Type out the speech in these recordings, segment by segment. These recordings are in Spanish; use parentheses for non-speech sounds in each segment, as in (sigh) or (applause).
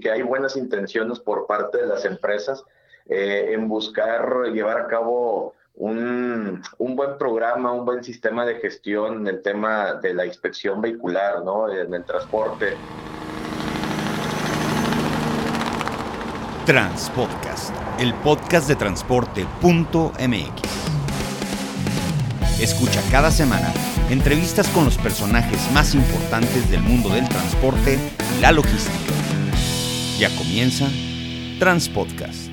que hay buenas intenciones por parte de las empresas eh, en buscar llevar a cabo un, un, buen programa, un buen sistema de gestión en el tema de la inspección vehicular, ¿no? En el transporte. Transpodcast, el podcast de transporte.mx. Escucha cada semana entrevistas con los personajes más importantes del mundo del transporte y la logística. Ya comienza Transpodcast.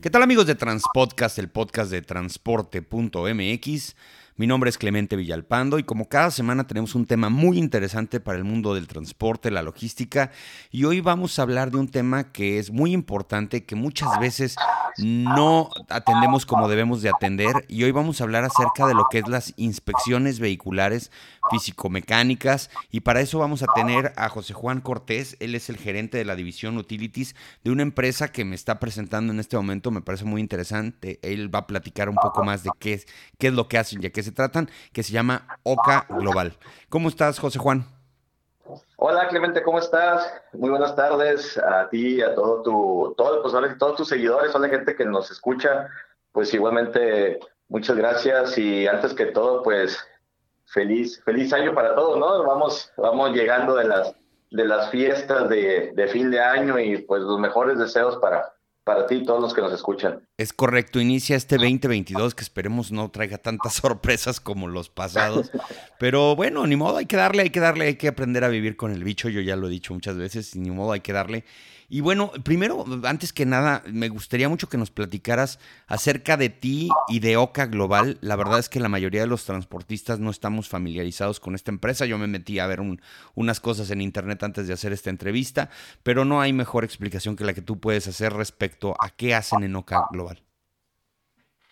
¿Qué tal amigos de Transpodcast, el podcast de transporte.mx? Mi nombre es Clemente Villalpando y como cada semana tenemos un tema muy interesante para el mundo del transporte, la logística y hoy vamos a hablar de un tema que es muy importante, que muchas veces no atendemos como debemos de atender y hoy vamos a hablar acerca de lo que es las inspecciones vehiculares físico-mecánicas y para eso vamos a tener a José Juan Cortés, él es el gerente de la división Utilities de una empresa que me está presentando en este momento, me parece muy interesante, él va a platicar un poco más de qué es, qué es lo que hacen y a se tratan, que se llama OCA Global. ¿Cómo estás, José Juan? Hola Clemente, ¿cómo estás? Muy buenas tardes a ti, a todo tu, todo, pues, todos tus seguidores, a la gente que nos escucha. Pues igualmente, muchas gracias y antes que todo, pues feliz, feliz año para todos, ¿no? Vamos, vamos llegando de las, de las fiestas de fin de año y pues los mejores deseos para, para ti y todos los que nos escuchan. Es correcto, inicia este 2022 que esperemos no traiga tantas (laughs) sorpresas como los pasados, pero bueno, ni modo, hay que darle, hay que darle, hay que aprender a vivir con el bicho, yo ya lo he dicho muchas veces, ni modo, hay que darle. Y bueno, primero, antes que nada, me gustaría mucho que nos platicaras acerca de ti y de Oca Global. La verdad es que la mayoría de los transportistas no estamos familiarizados con esta empresa. Yo me metí a ver unas cosas en internet antes de hacer esta entrevista, pero no hay mejor explicación que la que tú puedes hacer respecto a qué hacen en Oca Global.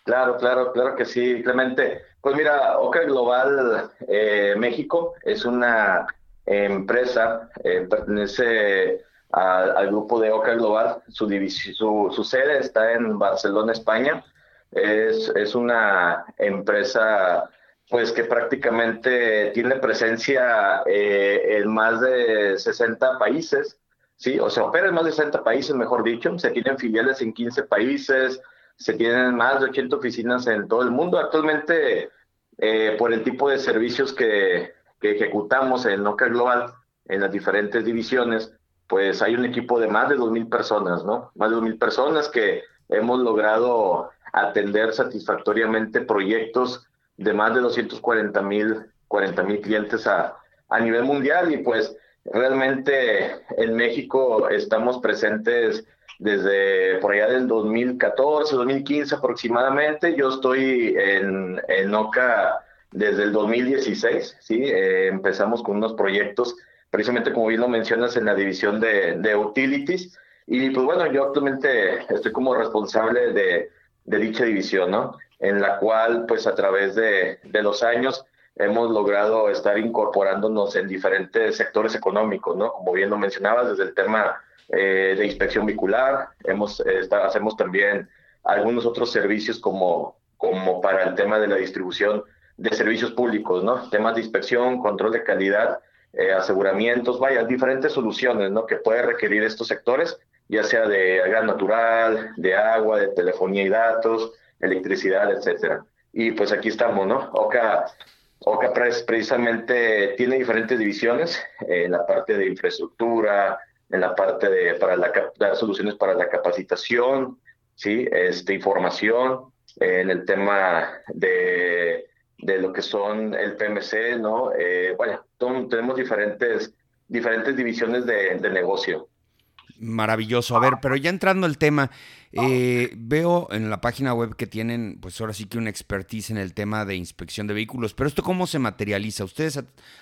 Claro, claro, claro que sí, Clemente. Pues mira, Oca Global eh, México es una empresa, eh, pertenece al grupo de Oca Global. Su, su, su, sede está en Barcelona, España. Es, es una empresa pues que prácticamente tiene presencia eh, en más de 60 países, ¿sí? O sea, opera en más de 60 países, mejor dicho. Se tienen filiales en 15 países, se tienen más de 80 oficinas en todo el mundo. Actualmente, eh, por el tipo de servicios que, que ejecutamos en Oca Global, en las diferentes divisiones, pues hay un equipo de más de 2.000 personas, ¿no? Más de 2.000 personas que hemos logrado atender satisfactoriamente proyectos de más de 240 mil 40 mil clientes a, a nivel mundial y pues realmente en México estamos presentes desde por allá del 2014, 2015 aproximadamente. Yo estoy en, en OCA desde el 2016, ¿sí? Eh, empezamos con unos proyectos precisamente como bien lo mencionas en la división de, utilities. Y pues bueno, yo actualmente estoy como responsable de, dicha división, ¿no? En la cual pues a través de, los años hemos logrado estar incorporándonos en diferentes sectores económicos, ¿no? Como bien lo mencionabas, desde el tema eh, de inspección vehicular, hemos, hacemos también algunos otros servicios como, como para el tema de la distribución de servicios públicos, ¿no? Temas de inspección, control de calidad eh, aseguramientos, vaya, diferentes soluciones ¿no? que puede requerir estos sectores, ya sea de gas natural, de agua, de telefonía y datos, electricidad, etcétera. Y pues aquí estamos, ¿no? OCA, OCA precisamente tiene diferentes divisiones en la parte de infraestructura, en la parte de para la, las soluciones para la capacitación, sí, este información, en el tema de de lo que son el PMC, ¿no? Eh, bueno, tenemos diferentes, diferentes divisiones de, negocio. Maravilloso. A ver, pero ya entrando al tema, eh, veo en la página web que tienen, pues ahora sí que una expertise en el tema de inspección de vehículos, pero esto cómo se materializa? ¿Ustedes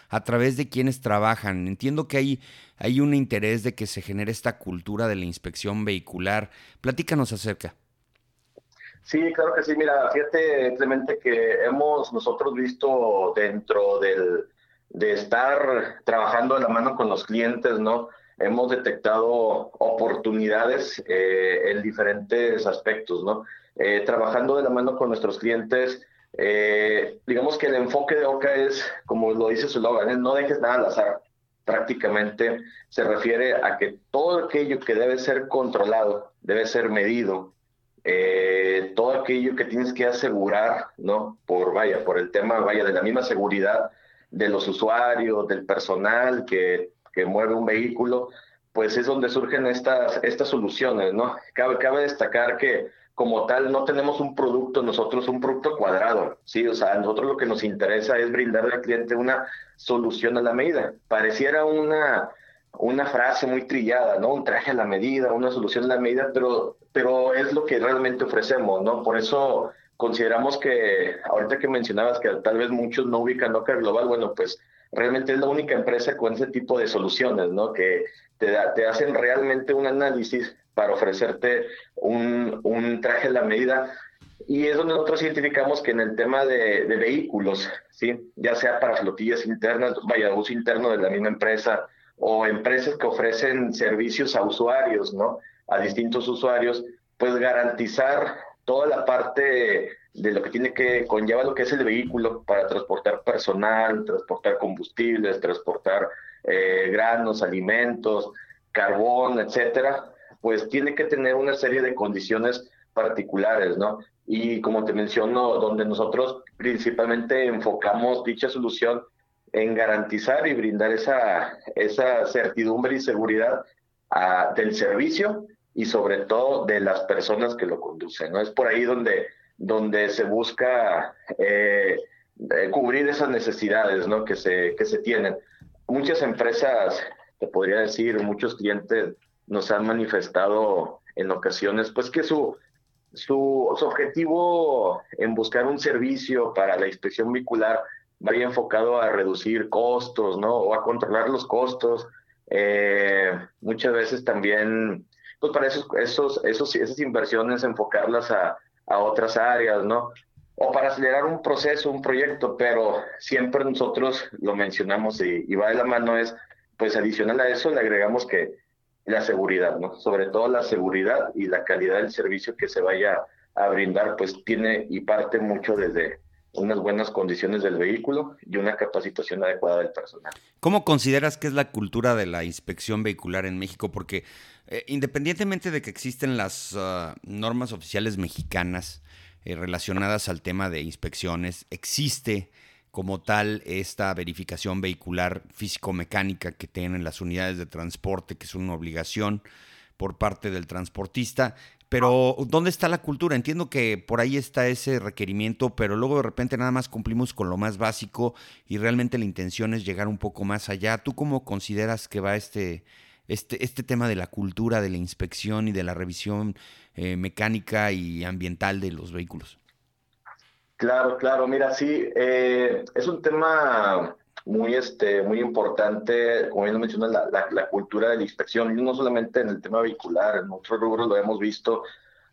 a, través de quiénes trabajan? Entiendo que hay, hay un interés de que se genere esta cultura de la inspección vehicular. Platícanos acerca. Sí, claro que sí. Mira, fíjate, Clemente, que hemos nosotros visto dentro del, de estar trabajando de la mano con los clientes, ¿no? Hemos detectado oportunidades eh, en diferentes aspectos, ¿no? Eh, trabajando de la mano con nuestros clientes, eh, digamos que el enfoque de OCA es, como lo dice su logo, no dejes nada al azar prácticamente se refiere a que todo aquello que debe ser controlado, debe ser medido, todo aquello que tienes que asegurar, ¿no? Por, vaya, por el tema, vaya, de la misma seguridad de los usuarios, del personal que, que mueve un vehículo, pues es donde surgen estas, estas soluciones, ¿no? Cabe, cabe destacar que como tal no tenemos un producto nosotros, un producto cuadrado, ¿sí? O sea, a nosotros lo que nos interesa es brindarle al cliente una solución a la medida. Pareciera una, una frase muy trillada, ¿no? Un traje a la medida, una solución a la medida, pero, pero es lo que realmente ofrecemos, ¿no? Por eso consideramos que, ahorita que mencionabas que tal vez muchos no ubican Docker Global, bueno, pues realmente es la única empresa con ese tipo de soluciones, ¿no? Que te, te hacen realmente un análisis para ofrecerte un, un traje a la medida y es donde nosotros identificamos que en el tema de, de, vehículos, ¿sí? ya sea para flotillas internas, vaya, uso interno de la misma empresa, o empresas que ofrecen servicios a usuarios, ¿no? A distintos usuarios, pues garantizar toda la parte de lo que tiene que conlleva lo que es el vehículo para transportar personal, transportar combustibles, transportar eh, granos, alimentos, carbón, etcétera, pues tiene que tener una serie de condiciones particulares, ¿no? Y como te menciono, donde nosotros principalmente enfocamos dicha solución en garantizar y brindar esa, esa certidumbre y seguridad a, del servicio y sobre todo de las personas que lo conducen. ¿no? Es por ahí donde, donde se busca eh, eh, cubrir esas necesidades ¿no? que, se, que se tienen. Muchas empresas, te podría decir, muchos clientes nos han manifestado en ocasiones pues que su, su, su objetivo en buscar un servicio para la inspección vehicular vaya enfocado a reducir costos, ¿no? O a controlar los costos. Eh, muchas veces también, pues para esos, esos, esos, esas inversiones enfocarlas a, a otras áreas, ¿no? O para acelerar un proceso, un proyecto, pero siempre nosotros lo mencionamos y, y va de la mano es, pues adicional a eso le agregamos que la seguridad, ¿no? Sobre todo la seguridad y la calidad del servicio que se vaya a brindar, pues tiene y parte mucho desde, unas buenas condiciones del vehículo y una capacitación adecuada del personal. ¿Cómo consideras que es la cultura de la inspección vehicular en México? Porque eh, independientemente de que existen las uh, normas oficiales mexicanas eh, relacionadas al tema de inspecciones, existe como tal esta verificación vehicular físico-mecánica que tienen las unidades de transporte, que es una obligación por parte del transportista. Pero, ¿dónde está la cultura? Entiendo que por ahí está ese requerimiento, pero luego de repente nada más cumplimos con lo más básico y realmente la intención es llegar un poco más allá. ¿Tú cómo consideras que va este, este, este tema de la cultura, de la inspección y de la revisión eh, mecánica y ambiental de los vehículos? Claro, claro, mira, sí, eh, es un tema muy, este, muy importante, como bien lo mencionas, la, la, cultura de la inspección, y no solamente en el tema vehicular, en otros rubros lo hemos visto,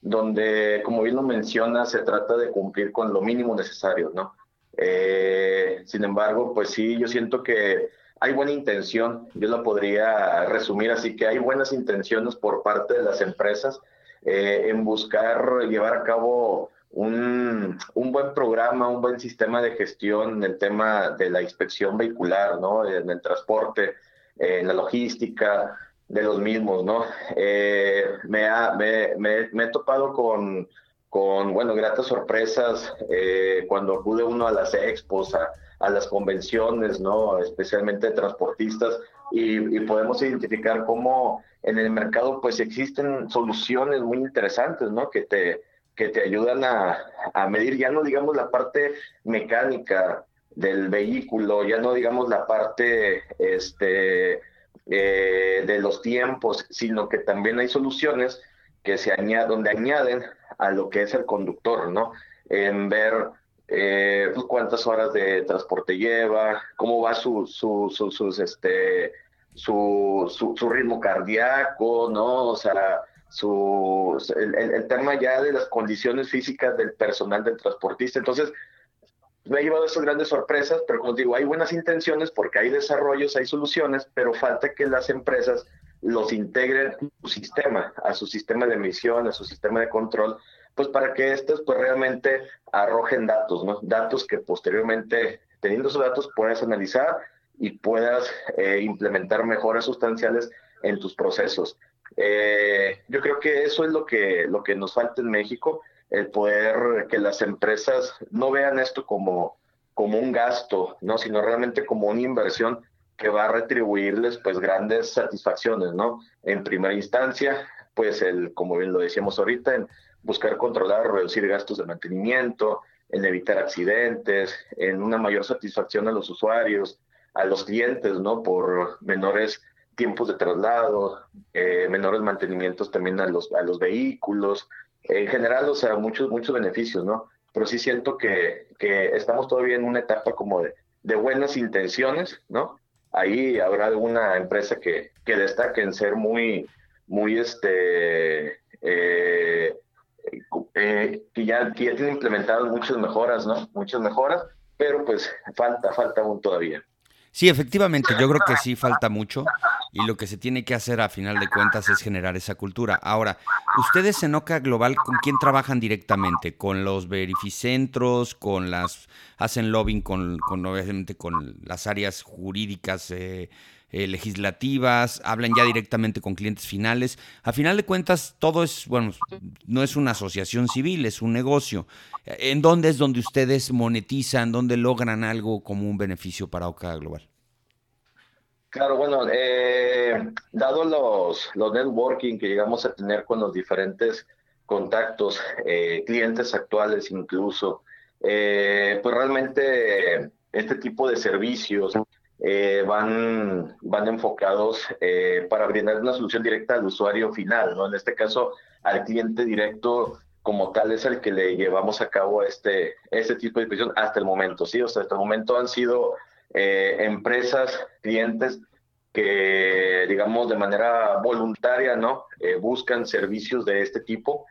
donde, como bien lo menciona, se trata de cumplir con lo mínimo necesario, ¿no? Eh, sin embargo, pues sí, yo siento que hay buena intención, yo la podría resumir así, que hay buenas intenciones por parte de las empresas eh, en buscar llevar a cabo un, un, buen programa, un buen sistema de gestión en el tema de la inspección vehicular, ¿no? En el transporte, en la logística de los mismos, ¿no? Eh, me, ha, me, me, he topado con, con, bueno, gratas sorpresas eh, cuando acude uno a las expos, a, las convenciones, ¿no? Especialmente transportistas, y, podemos identificar cómo en el mercado, pues, existen soluciones muy interesantes, ¿no? Que te que te ayudan a, a, medir, ya no digamos la parte mecánica del vehículo, ya no digamos la parte este, eh, de los tiempos, sino que también hay soluciones que se añaden, donde añaden a lo que es el conductor, ¿no? En ver eh, cuántas horas de transporte lleva, cómo va su, su, su sus, este, su, su, su ritmo cardíaco, ¿no? O sea, su, el, el, tema ya de las condiciones físicas del personal del transportista. Entonces, me ha llevado a esas grandes sorpresas, pero como digo, hay buenas intenciones porque hay desarrollos, hay soluciones, pero falta que las empresas los integren a su sistema, a su sistema de emisión, a su sistema de control, pues para que estos pues realmente arrojen datos, ¿no? Datos que posteriormente, teniendo esos datos, puedes analizar y puedas eh, implementar mejoras sustanciales en tus procesos. Eh, yo creo que eso es lo que, lo que nos falta en México, el poder que las empresas no vean esto como, como un gasto, ¿no? sino realmente como una inversión que va a retribuirles pues grandes satisfacciones, ¿no? En primera instancia, pues el, como bien lo decíamos ahorita, en buscar controlar o reducir gastos de mantenimiento, en evitar accidentes, en una mayor satisfacción a los usuarios, a los clientes, ¿no? Por menores tiempos de traslado, eh, menores mantenimientos también a los, a los vehículos, en general, o sea, muchos, muchos beneficios, ¿no? Pero sí siento que, que estamos todavía en una etapa como de, de buenas intenciones, ¿no? Ahí habrá alguna empresa que, que destaque en ser muy, muy, este, eh, eh, que, ya, que ya tiene implementadas muchas mejoras, ¿no? Muchas mejoras, pero pues falta, falta aún todavía. Sí, efectivamente, yo creo que sí falta mucho y lo que se tiene que hacer a final de cuentas es generar esa cultura. Ahora, ustedes en OCA Global, ¿con quién trabajan directamente? ¿Con los verificentros? ¿Con las, hacen lobbying con, con obviamente con las áreas jurídicas? Eh, eh, legislativas, hablan ya directamente con clientes finales. A final de cuentas, todo es, bueno, no es una asociación civil, es un negocio. ¿En dónde es donde ustedes monetizan, dónde logran algo como un beneficio para OCA Global? Claro, bueno, eh, dado los, los networking que llegamos a tener con los diferentes contactos, eh, clientes actuales incluso, pues realmente este tipo de servicios eh, van, van enfocados eh, para brindar una solución directa al usuario final, ¿no? En este caso, al cliente directo como tal es el que le llevamos a cabo este, este tipo de inspección hasta el momento, ¿sí? O sea, hasta el momento han sido eh, empresas, clientes que, digamos, de manera voluntaria, ¿no? buscan servicios de este tipo,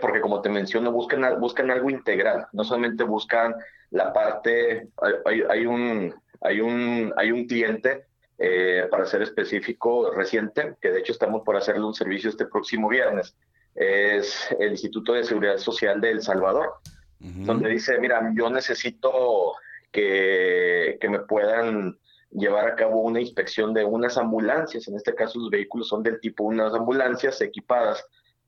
porque como te menciono, buscan, buscan algo integral, no solamente buscan la parte, hay, hay un hay un, hay un cliente, eh, para ser específico, reciente, que de hecho estamos por hacerle un servicio este próximo viernes. Es el Instituto de Seguridad Social de El Salvador, donde dice, mira, yo necesito que, que me puedan llevar a cabo una inspección de unas ambulancias, en este caso los vehículos son del tipo unas ambulancias equipadas,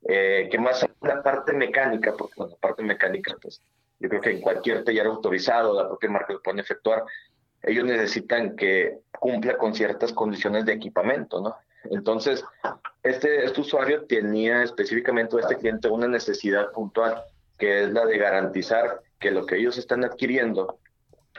eh, que más la parte mecánica, porque la parte mecánica, pues yo creo que en cualquier taller autorizado, la propia marca lo pueden efectuar, ellos necesitan que cumpla con ciertas condiciones de equipamiento, ¿no? Entonces, este, este usuario tenía específicamente, este cliente, una necesidad puntual, que es la de garantizar que lo que ellos están adquiriendo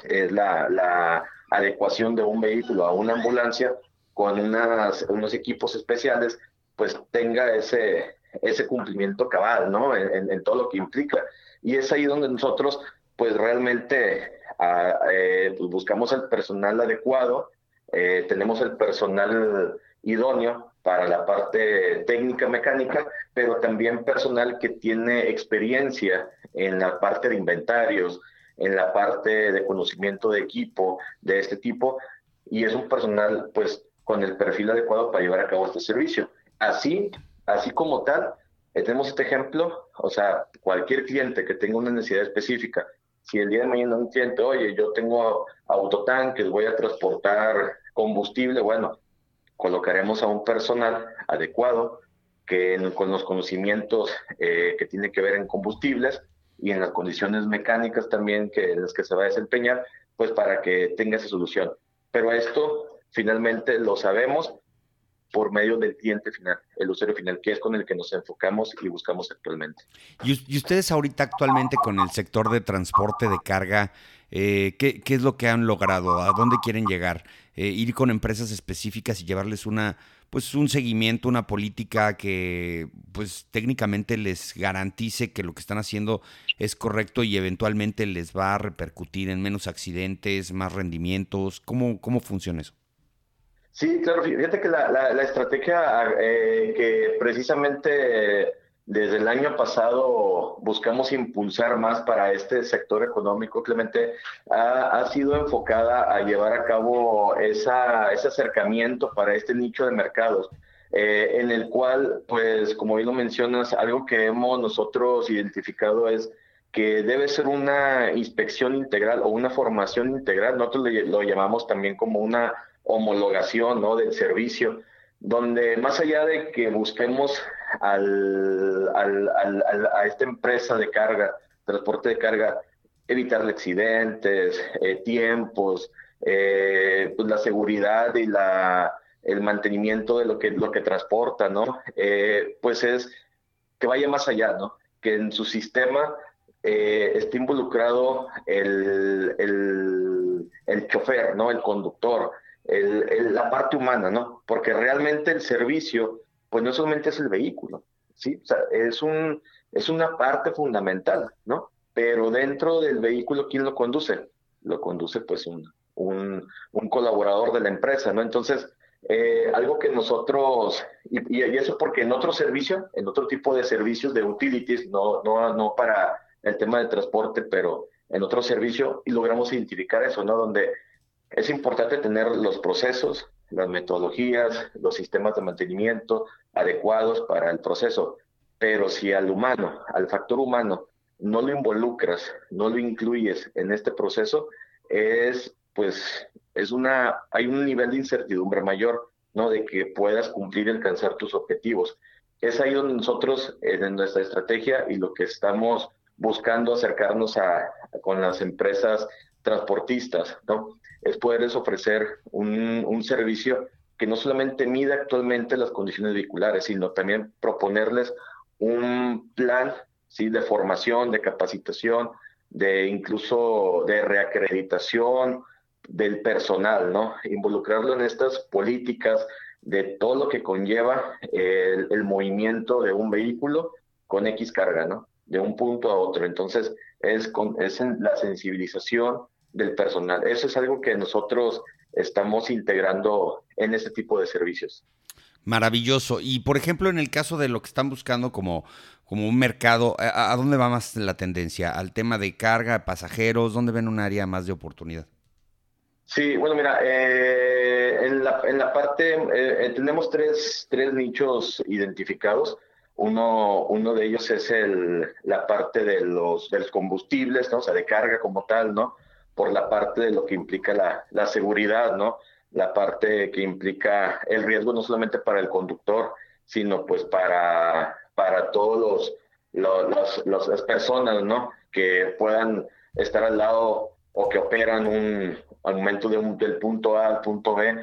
es la, la adecuación de un vehículo a una ambulancia con unas, unos equipos especiales, pues tenga ese, ese cumplimiento cabal, ¿no? En, en, todo lo que implica. Y es ahí donde nosotros, pues realmente eh, pues buscamos el personal adecuado, eh, tenemos el personal idóneo para la parte técnica mecánica, pero también personal que tiene experiencia en la parte de inventarios, en la parte de conocimiento de equipo de este tipo, y es un personal pues con el perfil adecuado para llevar a cabo este servicio. Así, así como tal, eh, tenemos este ejemplo, o sea, cualquier cliente que tenga una necesidad específica si el día de mañana un cliente, oye, yo tengo autotanques, voy a transportar combustible, bueno, colocaremos a un personal adecuado que con los conocimientos eh, que tiene que ver en combustibles y en las condiciones mecánicas también que en las que se va a desempeñar, pues para que tenga esa solución. Pero esto finalmente lo sabemos por medio del cliente final, el usuario final, que es con el que nos enfocamos y buscamos actualmente. Y, ustedes ahorita actualmente con el sector de transporte de carga, eh, ¿qué, ¿qué, es lo que han logrado? ¿A dónde quieren llegar? Eh, ir con empresas específicas y llevarles una pues un seguimiento, una política que pues técnicamente les garantice que lo que están haciendo es correcto y eventualmente les va a repercutir en menos accidentes, más rendimientos. ¿Cómo, cómo funciona eso? Sí, claro, fíjate que la, estrategia eh, que precisamente desde el año pasado buscamos impulsar más para este sector económico, Clemente, ha, ha sido enfocada a llevar a cabo esa, ese acercamiento para este nicho de mercados. Eh, en el cual, pues, como bien lo mencionas, algo que hemos nosotros identificado es que debe ser una inspección integral o una formación integral. Nosotros lo llamamos también como una homologación ¿no? del servicio, donde más allá de que busquemos a esta empresa de carga, transporte de carga, evitar accidentes, eh, tiempos, eh, pues la seguridad y la, el mantenimiento de lo que, lo que transporta, ¿no? Eh, pues es que vaya más allá, ¿no? Que en su sistema esté involucrado el, el, el, chofer, ¿no? El conductor, el, la parte humana, ¿no? Porque realmente el servicio, pues no solamente es el vehículo, ¿sí? O sea, es, un, es una parte fundamental, ¿no? Pero dentro del vehículo, ¿quién lo conduce? Lo conduce, pues, un, un, un colaborador de la empresa, ¿no? Entonces, eh, algo que nosotros, y, y, eso porque en otro servicio, en otro tipo de servicios de utilities, no, no, no para el tema de transporte, pero en otro servicio, y logramos identificar eso, ¿no? Donde es importante tener los procesos, las metodologías, los sistemas de mantenimiento adecuados para el proceso, pero si al humano, al factor humano, no lo involucras, no lo incluyes en este proceso, es pues es una hay un nivel de incertidumbre mayor, ¿no? De que puedas cumplir y alcanzar tus objetivos. Es ahí donde nosotros en nuestra estrategia y lo que estamos buscando acercarnos a, con las empresas transportistas, ¿no? Es poderles ofrecer un, un servicio que no solamente mida actualmente las condiciones vehiculares, sino también proponerles un plan ¿sí? de formación, de capacitación, de incluso de reacreditación del personal, ¿no? Involucrarlo en estas políticas de todo lo que conlleva el, movimiento de un vehículo con X carga, ¿no? de un punto a otro. Entonces, es, con, es la sensibilización del personal. Eso es algo que nosotros estamos integrando en este tipo de servicios. Maravilloso. Y por ejemplo, en el caso de lo que están buscando como, como un mercado, ¿a, dónde va más la tendencia? ¿Al tema de carga, pasajeros? ¿Dónde ven un área más de oportunidad? Sí, bueno, mira, eh, en, la, en la parte, eh, tenemos tres, tres nichos identificados. Uno, uno de ellos es el, la parte de los, de los combustibles, ¿no? O sea, de carga como tal, ¿no? Por la parte de lo que implica la, la seguridad, ¿no? La parte que implica el riesgo no solamente para el conductor, sino pues para, para todos los, los, las personas, ¿no? Que puedan estar al lado o que operan un, al momento de un, del punto A al punto B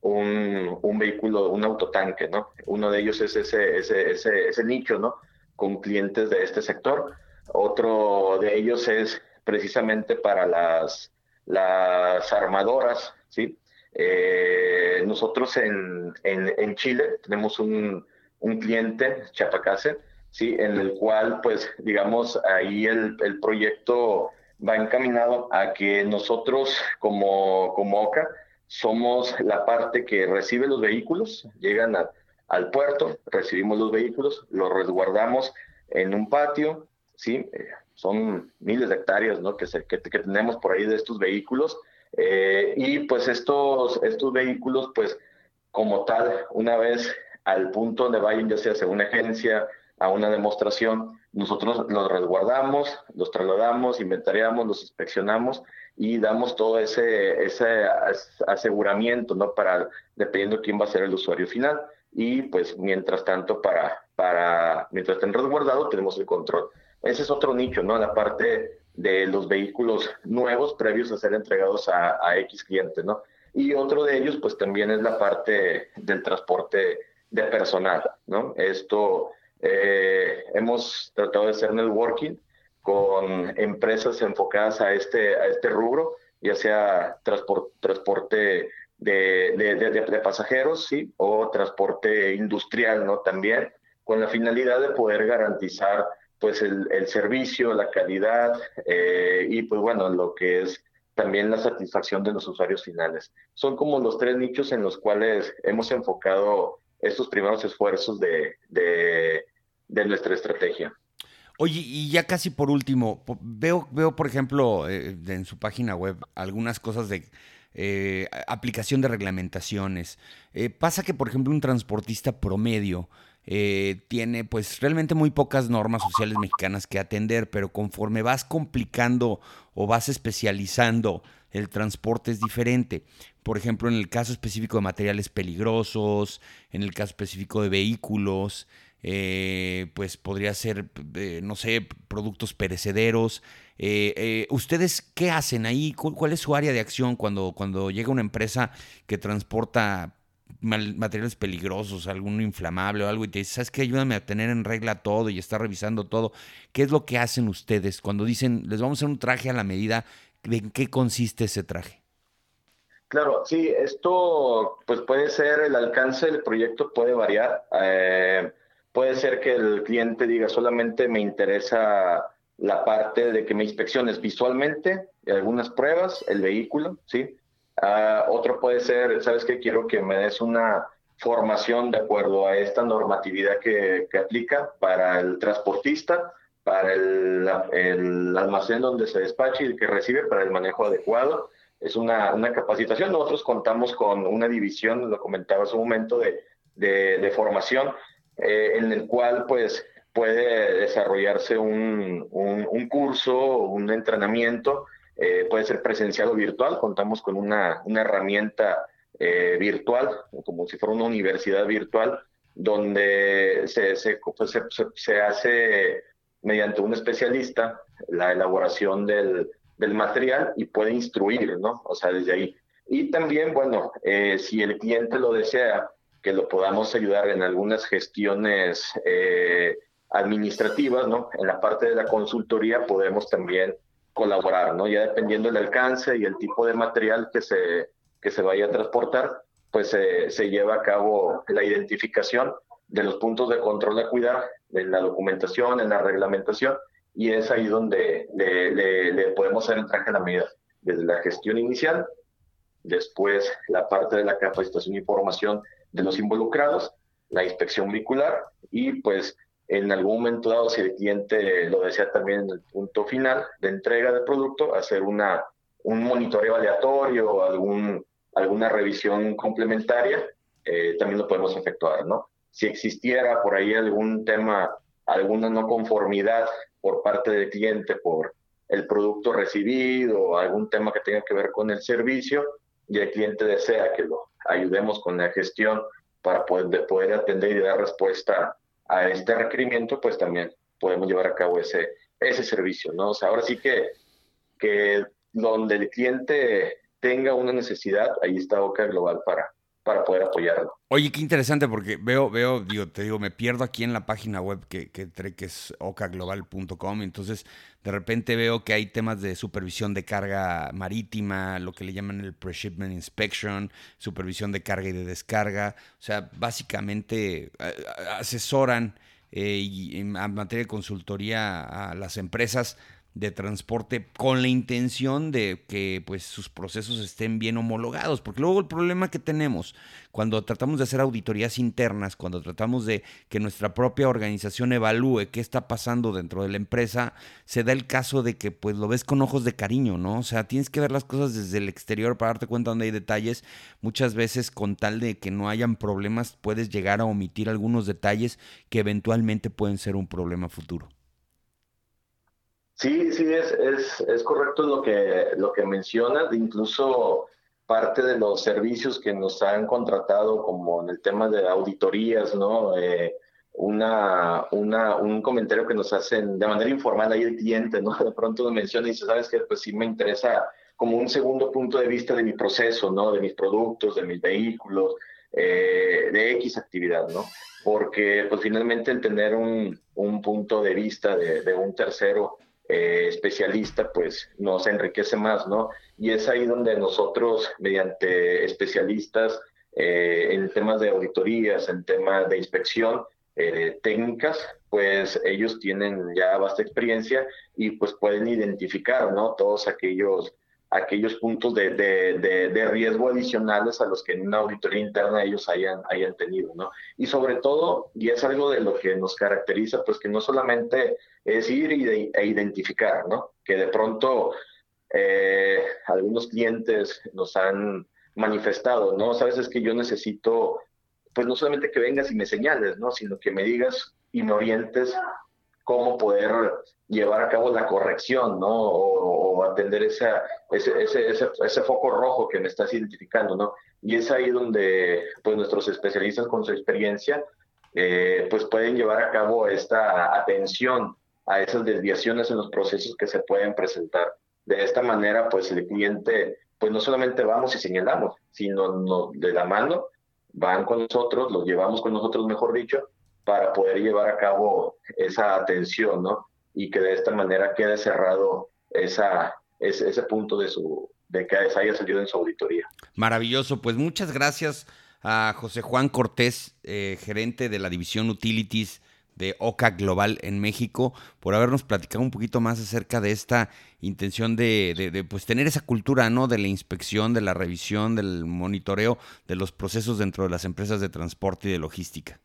un, un, vehículo, un autotanque, ¿no? Uno de ellos es ese, ese, ese, ese nicho, ¿no? Con clientes de este sector. Otro de ellos es precisamente para las, las armadoras, ¿sí? Eh, nosotros en, en, en, Chile tenemos un, un cliente, Chapacase, ¿sí? En el cual, pues, digamos, ahí el, el proyecto va encaminado a que nosotros como, como OCA, somos la parte que recibe los vehículos, llegan al puerto, recibimos los vehículos, los resguardamos en un patio, ¿sí? Son miles de hectáreas ¿no? que, que, tenemos por ahí de estos vehículos. Eh, y pues estos, estos vehículos, pues como tal, una vez al punto donde vayan, ya sea a una agencia, a una demostración, nosotros los resguardamos, los trasladamos, inventariamos, los inspeccionamos y damos todo ese, ese aseguramiento, ¿no? Para, dependiendo quién va a ser el usuario final. Y pues mientras tanto, para, para, mientras estén resguardados, tenemos el control. Ese es otro nicho, ¿no? La parte de los vehículos nuevos previos a ser entregados a, a X cliente, ¿no? Y otro de ellos, pues también es la parte del transporte de personal, ¿no? Esto, eh, hemos tratado de hacer networking con empresas enfocadas a este, a este rubro, ya sea transporte de, de, pasajeros ¿sí? o transporte industrial ¿no? también, con la finalidad de poder garantizar pues el, servicio, la calidad eh, y pues bueno, lo que es también la satisfacción de los usuarios finales. Son como los tres nichos en los cuales hemos enfocado estos primeros esfuerzos de, de, de nuestra estrategia. Oye, y ya casi por último, veo, veo por ejemplo, eh, en su página web algunas cosas de eh, aplicación de reglamentaciones. Eh, pasa que, por ejemplo, un transportista promedio eh, tiene pues realmente muy pocas normas sociales mexicanas que atender, pero conforme vas complicando o vas especializando, el transporte es diferente. Por ejemplo, en el caso específico de materiales peligrosos, en el caso específico de vehículos, eh, pues podría ser, eh, no sé, productos perecederos. ¿Ustedes qué hacen ahí? ¿Cuál es su área de acción cuando, cuando llega una empresa que transporta materiales peligrosos, algún inflamable o algo, y te dice, ¿sabes qué? Ayúdame a tener en regla todo y está revisando todo. ¿Qué es lo que hacen ustedes cuando dicen, les vamos a hacer un traje a la medida? ¿En qué consiste ese traje? Claro, sí, esto pues puede ser, el alcance del proyecto puede variar. Eh, puede ser que el cliente diga solamente me interesa la parte de que me inspecciones visualmente, algunas pruebas, el vehículo, ¿sí? Ah, otro puede ser, ¿sabes qué? Quiero que me des una formación de acuerdo a esta normatividad que, que aplica para el transportista, para el, el, almacén donde se despache y el que recibe para el manejo adecuado. Es una, una capacitación. Nosotros contamos con una división, lo comentaba hace un momento, de, de, de formación eh, en el cual pues puede desarrollarse un, un, un curso, un entrenamiento eh, puede ser presencial o virtual. Contamos con una, una herramienta eh, virtual, como si fuera una universidad virtual, donde se, se, pues, se, se, hace mediante un especialista la elaboración del, del, material y puede instruir, ¿no? O sea, desde ahí. Y también, bueno, eh, si el cliente lo desea, que lo podamos ayudar en algunas gestiones administrativas, ¿no? En la parte de la consultoría podemos también colaborar, ¿no? Ya dependiendo del alcance y el tipo de material que se, que se vaya a transportar, pues se lleva a cabo la identificación de los puntos de control a cuidar, en la documentación, en la reglamentación, y es ahí donde le, le, podemos hacer el traje a la medida, desde la gestión inicial, después la parte de la capacitación y formación de los involucrados, la inspección vehicular y pues en algún momento dado, si el cliente lo desea también en el punto final de entrega del producto, hacer una, un monitoreo aleatorio algún, alguna revisión complementaria, eh, también lo podemos efectuar, ¿no? Si existiera por ahí algún tema, alguna no conformidad por parte del cliente por el producto recibido algún tema que tenga que ver con el servicio y el cliente desea que lo ayudemos con la gestión para poder, poder atender y dar respuesta a este requerimiento, pues también podemos llevar a cabo ese, ese servicio, ¿no? O sea, ahora sí que, que donde el cliente tenga una necesidad, ahí está OCA Global para, para poder apoyarlo. Oye, qué interesante porque veo, veo, digo, te digo, me pierdo aquí en la página web que, que, que es ocaglobal.com, entonces de repente veo que hay temas de supervisión de carga marítima, lo que le llaman el pre-shipment inspection, supervisión de carga y de descarga, o sea, básicamente asesoran eh, en materia de consultoría a las empresas de transporte con la intención de que pues sus procesos estén bien homologados, porque luego el problema que tenemos cuando tratamos de hacer auditorías internas, cuando tratamos de que nuestra propia organización evalúe qué está pasando dentro de la empresa, se da el caso de que pues lo ves con ojos de cariño, ¿no? O sea, tienes que ver las cosas desde el exterior para darte cuenta dónde hay detalles. Muchas veces con tal de que no hayan problemas puedes llegar a omitir algunos detalles que eventualmente pueden ser un problema futuro. Sí, sí, es, es, es correcto lo que, lo que mencionas, incluso parte de los servicios que nos han contratado, como en el tema de auditorías, ¿no? Eh, una, una, un comentario que nos hacen de manera informal ahí el cliente, ¿no? De pronto nos menciona y dice, ¿sabes qué? Pues sí me interesa como un segundo punto de vista de mi proceso, ¿no? De mis productos, de mis vehículos, eh, de X actividad, ¿no? Porque pues finalmente el tener un, un punto de vista de, de un tercero eh, especialista, pues nos enriquece más, ¿no? Y es ahí donde nosotros, mediante especialistas eh, en temas de auditorías, en temas de inspección, eh, técnicas, pues ellos tienen ya vasta experiencia y pues pueden identificar, ¿no? Todos aquellos aquellos puntos de, de, de, riesgo adicionales a los que en una auditoría interna ellos hayan, hayan tenido, ¿no? Y sobre todo, y es algo de lo que nos caracteriza, pues que no solamente es ir y e identificar, ¿no? Que de pronto eh, algunos clientes nos han manifestado, ¿no? Sabes, es que yo necesito pues no solamente que vengas y me señales, ¿no? Sino que me digas y me orientes cómo poder llevar a cabo la corrección, ¿no? O, atender esa, ese, ese, ese, foco rojo que me estás identificando, ¿no? Y es ahí donde, pues, nuestros especialistas con su experiencia, eh, pues, pueden llevar a cabo esta atención a esas desviaciones en los procesos que se pueden presentar. De esta manera, pues, el cliente, pues, no solamente vamos y señalamos, sino no, de la mano van con nosotros, los llevamos con nosotros, mejor dicho, para poder llevar a cabo esa atención, ¿no? Y que de esta manera quede cerrado esa, ese, ese punto de, su, de que haya salido en su auditoría. Maravilloso, pues muchas gracias a José Juan Cortés, eh, gerente de la división Utilities de OCA Global en México, por habernos platicado un poquito más acerca de esta intención de, pues tener esa cultura, ¿no? De la inspección, de la revisión, del monitoreo de los procesos dentro de las empresas de transporte y de logística.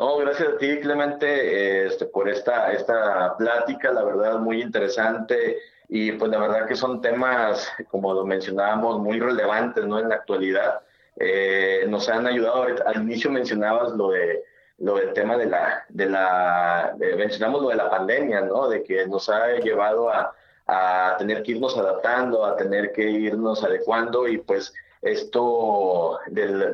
No, gracias a ti, Clemente, este, por esta, esta plática, la verdad, muy interesante. Y pues la verdad que son temas, como lo mencionábamos, muy relevantes ¿no? en la actualidad. Eh, nos han ayudado, al inicio mencionabas lo de lo del tema de la, de la, mencionamos lo de la pandemia, ¿no? De que nos ha llevado a, a tener que irnos adaptando, a tener que irnos adecuando y pues esto de,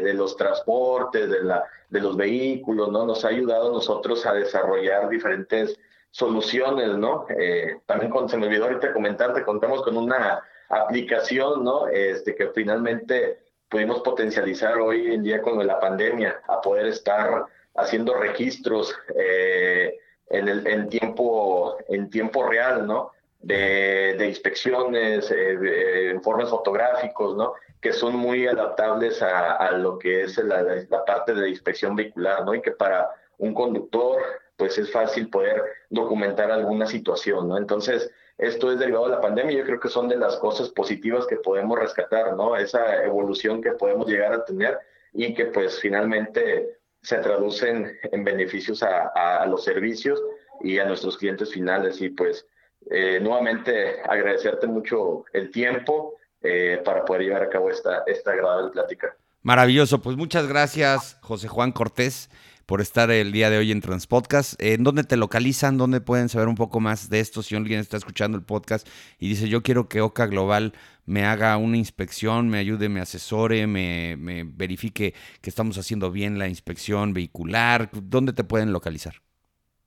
de, los transportes, de, la, de los vehículos, ¿no? Nos ha ayudado a nosotros a desarrollar diferentes soluciones, ¿no? Eh, también con, se me olvidó ahorita comentarte, contamos con una aplicación, ¿no? Este, que finalmente pudimos potencializar hoy en día con la pandemia, a poder estar haciendo registros eh, en, el, en, tiempo, en tiempo real, ¿no? De, de inspecciones, eh, de informes fotográficos, ¿no? Que son muy adaptables a, a lo que es la, la, parte de inspección vehicular, ¿no? Y que para un conductor, pues es fácil poder documentar alguna situación, ¿no? Entonces, esto es derivado de la pandemia. Yo creo que son de las cosas positivas que podemos rescatar, ¿no? Esa evolución que podemos llegar a tener y que pues finalmente se traducen en beneficios a, los servicios y a nuestros clientes finales. Y pues eh, nuevamente agradecerte mucho el tiempo eh, para poder llevar a cabo esta, esta agradable plática. Maravilloso, pues muchas gracias José Juan Cortés por estar el día de hoy en Transpodcast. ¿En dónde te localizan? ¿Dónde pueden saber un poco más de esto? Si alguien está escuchando el podcast y dice, yo quiero que OCA Global me haga una inspección, me ayude, me asesore, me, me verifique que estamos haciendo bien la inspección vehicular, ¿dónde te pueden localizar?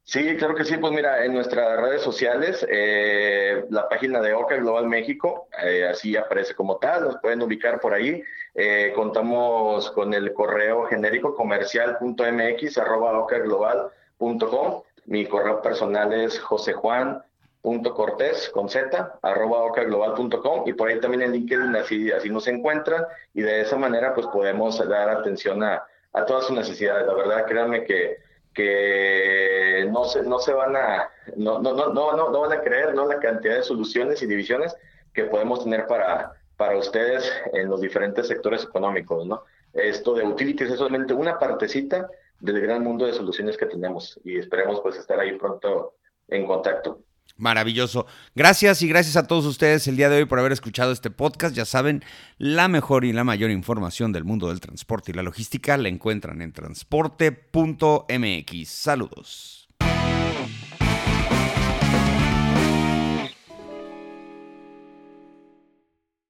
Sí, claro que sí. Pues mira, en nuestras redes sociales, eh, la página de OCA Global México, eh, así aparece como tal, nos pueden ubicar por ahí. Eh, contamos con el correo genérico comercial.mx arroba ocaglobal.com. Mi correo personal es josejuan.cortés con z arroba ocaglobal.com y por ahí también en LinkedIn así, así nos encuentran y de esa manera pues podemos dar atención a, a todas sus necesidades. La verdad, créanme que que no se, no se van a, no, no, no, no, no van a creer ¿no? la cantidad de soluciones y divisiones que podemos tener para, para ustedes en los diferentes sectores económicos. ¿no? Esto de utilities es solamente una partecita del gran mundo de soluciones que tenemos y esperemos pues estar ahí pronto en contacto. Maravilloso. Gracias y gracias a todos ustedes el día de hoy por haber escuchado este podcast. Ya saben, la mejor y la mayor información del mundo del transporte y la logística la encuentran en transporte.mx. Saludos.